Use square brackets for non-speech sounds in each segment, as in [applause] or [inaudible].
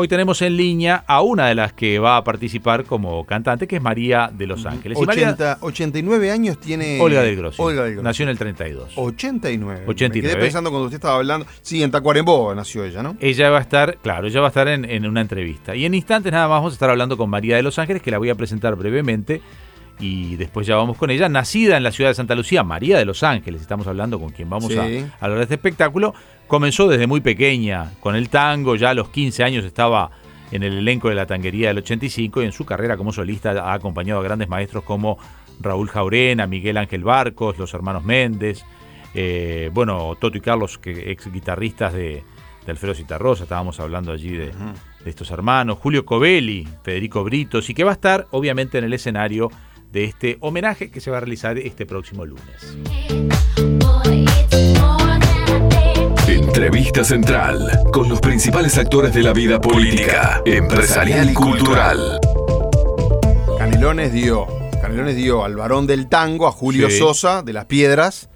Hoy tenemos en línea a una de las que va a participar como cantante, que es María de Los Ángeles. Y María- 80, 89 años tiene. Olga del Grossi. Olga del Grossi. Nació en el 32. 89. 89. Me quedé pensando cuando usted estaba hablando. Sí, en Tacuarembó nació ella, ¿no? Ella va a estar, claro, ella va a estar en, en una entrevista. Y en instantes nada más vamos a estar hablando con María de Los Ángeles, que la voy a presentar brevemente. Y después ya vamos con ella. Nacida en la ciudad de Santa Lucía, María de Los Ángeles, estamos hablando con quien vamos Sí. a, a hablar de este espectáculo. Comenzó desde muy pequeña con el tango, ya a los 15 años estaba en el elenco de la tanguería del 85 y en su carrera como solista ha acompañado a grandes maestros como Raúl Jaurena, Miguel Ángel Barcos, los hermanos Méndez, eh, bueno, Toto y Carlos, que ex guitarristas de, de Alfredo Citarrosa, estábamos hablando allí de, de estos hermanos, Julio Covelli, Federico Britos, y que va a estar obviamente en el escenario de este homenaje que se va a realizar este próximo lunes. Entrevista central con los principales actores de la vida política, empresarial y cultural. Canelones dio. Canelones dio al varón del tango, a Julio Sí. Sosa, de Las Piedras,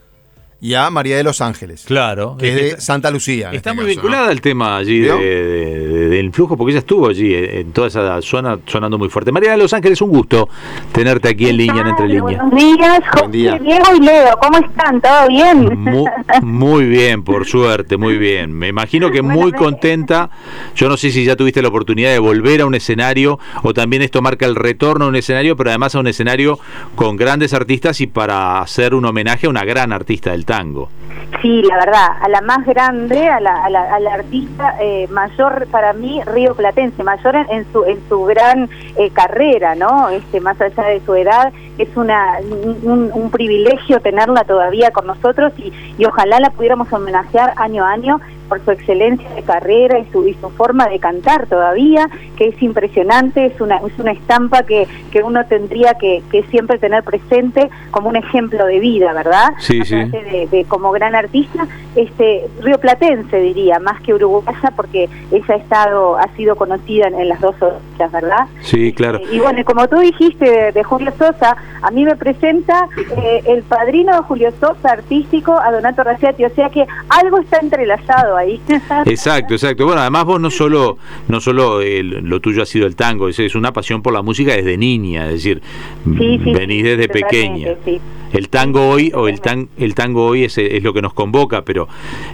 y a María de los Ángeles. Claro, Que es de está- Santa Lucía. Está este muy caso, vinculada al tema allí de- de- de- del influjo, porque ella estuvo allí eh, en toda esa zona sonando muy fuerte. María de Los Ángeles, un gusto tenerte aquí en línea, en Entre Líneas. Buenos días, Buen día. José, Diego y Leo, ¿cómo están? ¿Todo bien? Mu- Muy, bien, por suerte, muy bien. Me imagino que muy contenta. Yo no sé si ya tuviste la oportunidad de volver a un escenario o también esto marca el retorno a un escenario, pero además a un escenario con grandes artistas y para hacer un homenaje a una gran artista del Sí, la verdad, a la más grande, a la, a la, a la artista eh, mayor para mí, Río Platense, mayor en, en su en su gran eh, carrera, ¿no? Este, más allá de su edad, es una un, un privilegio tenerla todavía con nosotros y, y ojalá la pudiéramos homenajear año a año por su excelencia de carrera y su, y su forma de cantar todavía, que es impresionante, es una, es una estampa que, que uno tendría que, que siempre tener presente como un ejemplo de vida, ¿verdad? Sí, sí. De, de como gran artista, este Río Platense diría, más que uruguaya, porque ella ha estado, ha sido conocida en, en las dos orillas, ¿verdad? Sí, claro. Eh, y bueno, como tú dijiste de, de Julio Sosa, a mí me presenta eh, el padrino de Julio Sosa artístico a Donato Raciati, o sea que algo está entrelazado ahí. [laughs] Exacto, exacto. Bueno, además vos no solo, no solo el- lo tuyo ha sido el tango, es, es una pasión por la música desde niña, es decir, Sí, sí, venís desde pequeña. sí. El tango hoy o el tan, el tango hoy es, es lo que nos convoca, pero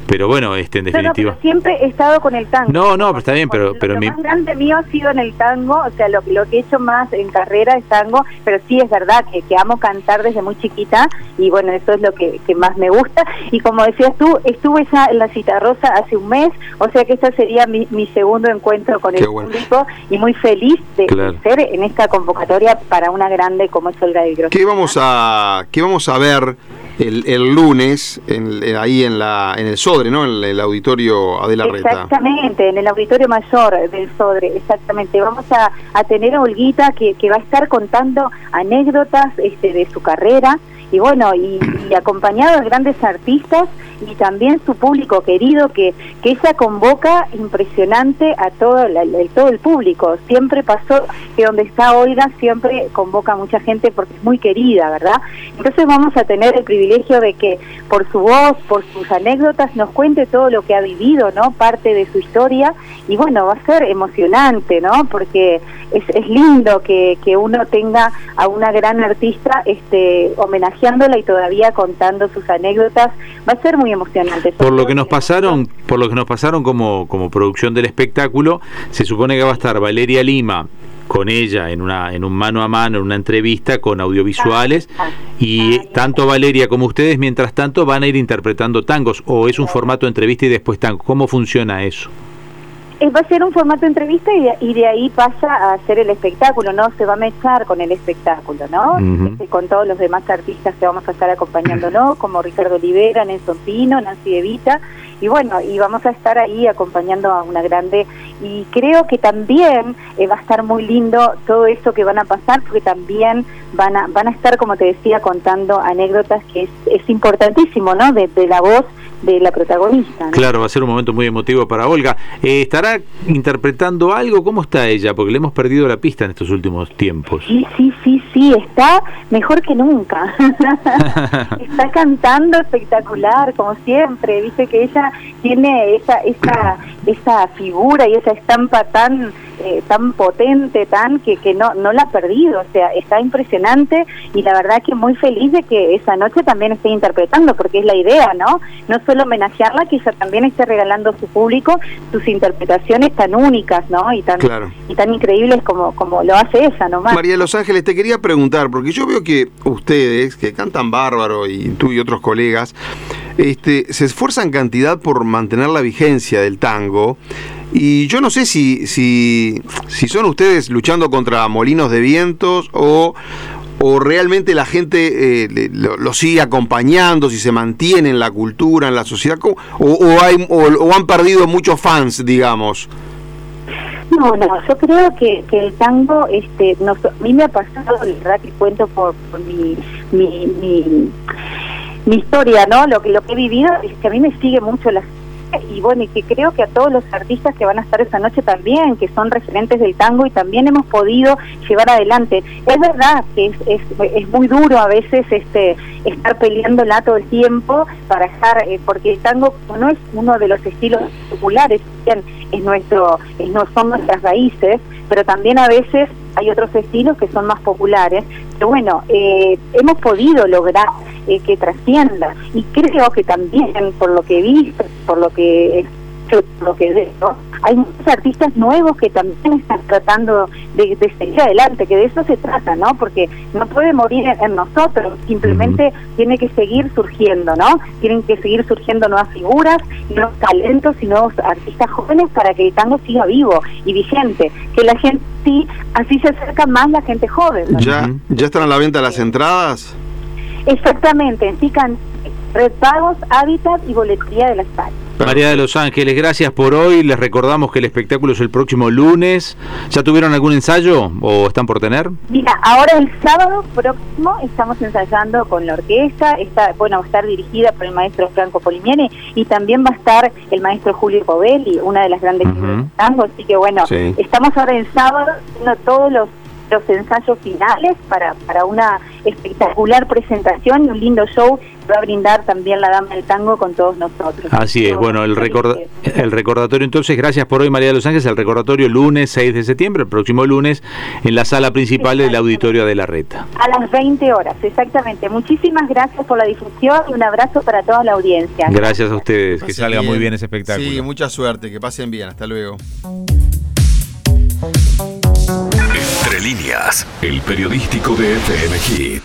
pero bueno, este en No, no, definitiva. pero siempre he estado con el tango. No, no, pero está bien, pero- pero lo mi- más grande mío ha sido en el tango, o sea, lo, lo que he hecho más en carrera es tango, pero sí es verdad que, que amo cantar desde muy chiquita y bueno, eso es lo que, que más me gusta. Y como decías tú, estuve ya en la Cita Rosa hace un mes, o sea que este sería mi, mi segundo encuentro con Qué el bueno. público y muy feliz de, de Claro. ser en esta convocatoria para una grande como es Olga del Grosso. ¿Qué vamos a, qué vamos a ver el, el lunes en- en- ahí en, la, en el Sodre, ¿no? En el auditorio Adela Reta. Exactamente, en el auditorio mayor del Sodre, exactamente. Vamos a, a tener a Olguita que, que va a estar contando anécdotas este, de su carrera y bueno, y, acompañado de grandes artistas y también su público querido que, que ella convoca impresionante a todo el, todo el público. Siempre pasó que donde está Olga siempre convoca a mucha gente porque es muy querida, ¿verdad? Entonces vamos a tener el privilegio de que por su voz, por sus anécdotas, nos cuente todo lo que ha vivido, ¿no? Parte de su historia y bueno, va a ser emocionante, ¿no? Porque es, es lindo que, que uno tenga a una gran artista este, homenajeándola y todavía contando sus anécdotas. Va a ser muy emocionante. Por lo que nos pasaron, por lo que nos pasaron como, como producción del espectáculo, se supone que va a estar Valeria Lima con ella en una en un mano a mano en una entrevista con audiovisuales y tanto Valeria como ustedes mientras tanto van a ir interpretando tangos o es un formato de entrevista y después tango cómo funciona eso va a ser un formato de entrevista y de, y de ahí pasa a hacer el espectáculo, ¿no? Se va a mezclar con el espectáculo, ¿no? Este, con todos los demás artistas que vamos a estar acompañándonos, como Ricardo Olivera, Nelson Pino, Nancy Evita, y bueno, y vamos a estar ahí acompañando a una grande, y creo que también eh, va a estar muy lindo todo eso que van a pasar, porque también van a, van a estar, como te decía, contando anécdotas que es, es importantísimo, ¿no? De, de la voz de la protagonista. ¿no? Claro, va a ser un momento muy emotivo para Olga. Eh, ¿Estará interpretando algo? ¿Cómo está ella? Porque le hemos perdido la pista en estos últimos tiempos. Sí, sí, sí, sí, está mejor que nunca. [laughs] [laughs] está cantando espectacular, como siempre. Viste que ella Tiene esa, esa, esa figura y esa estampa tan eh, tan potente, tan que, que no, no la ha perdido, o sea, está impresionante y la verdad que muy feliz de que esa noche también esté interpretando, porque es la idea, ¿no? No solo homenajearla, que ella también esté regalando a su público sus interpretaciones tan únicas, ¿no? Y tan, y tan increíbles como, como lo hace ella, nomás. María de Los Ángeles, te quería preguntar, porque yo veo que ustedes, que cantan bárbaro, y tú y otros colegas, este, se esfuerzan cantidad por mantener la vigencia del tango. Y yo no sé si, si, si son ustedes luchando contra molinos de vientos o, o realmente la gente eh, lo, sigue acompañando, si se mantiene en la cultura, en la sociedad, o, o, hay, o, han perdido muchos fans, digamos. No, no, yo creo que, el tango, este, a mí me ha pasado, la verdad que cuento por, mi, mi, mi, mi, historia, ¿no? Lo que, lo que he vivido es que a mí me sigue mucho la y bueno, y que creo que a todos los artistas que van a estar esta noche también, que son referentes del tango y también hemos podido llevar adelante. Es verdad que es, es, es muy duro a veces este estar peleándola todo el tiempo para estar, eh, porque el tango no es uno de los estilos populares, es nuestro, es, no son nuestras raíces, pero también a veces hay otros estilos que son más populares. Pero bueno, eh, hemos podido lograr eh, que trascienda. Y creo que también, por lo que he visto, por lo que lo que veo, hay muchos artistas nuevos que también están tratando de, seguir adelante, que de eso se trata, ¿no? Porque no puede morir en, nosotros, simplemente tiene que seguir surgiendo, ¿no? Tienen que seguir surgiendo nuevas figuras, nuevos talentos y nuevos artistas jóvenes para que el tango siga vivo y vigente, que la gente sí, así se acerca más la gente joven. ¿Ya, ¿Ya están a la venta las entradas? Exactamente, sí, Red Pagos, Hábitat y Boletería de la España. María de Los Ángeles, gracias por hoy. Les recordamos que el espectáculo es el próximo lunes. ¿Ya tuvieron algún ensayo o están por tener? Mira, ahora el sábado próximo estamos ensayando con la orquesta. Está, bueno, va a estar dirigida por el maestro Franco Polimiene y también va a estar el maestro Julio Covelli, una de las grandes uh de tango. Así que bueno, estamos ahora el sábado haciendo todos los los ensayos finales para, para una espectacular presentación y un lindo show que va a brindar también la Dama del Tango con todos nosotros. Así es, bueno, el, el recordatorio entonces, gracias por hoy María de los Ángeles, el recordatorio lunes 6 de septiembre, el próximo lunes, en la sala principal del auditorio de la Reta. A las 20 horas, exactamente. Muchísimas gracias por la difusión y un abrazo para toda la audiencia. Gracias a ustedes, que salga muy bien ese espectáculo. Sí, mucha suerte, que pasen bien, hasta luego. El periodístico de FM.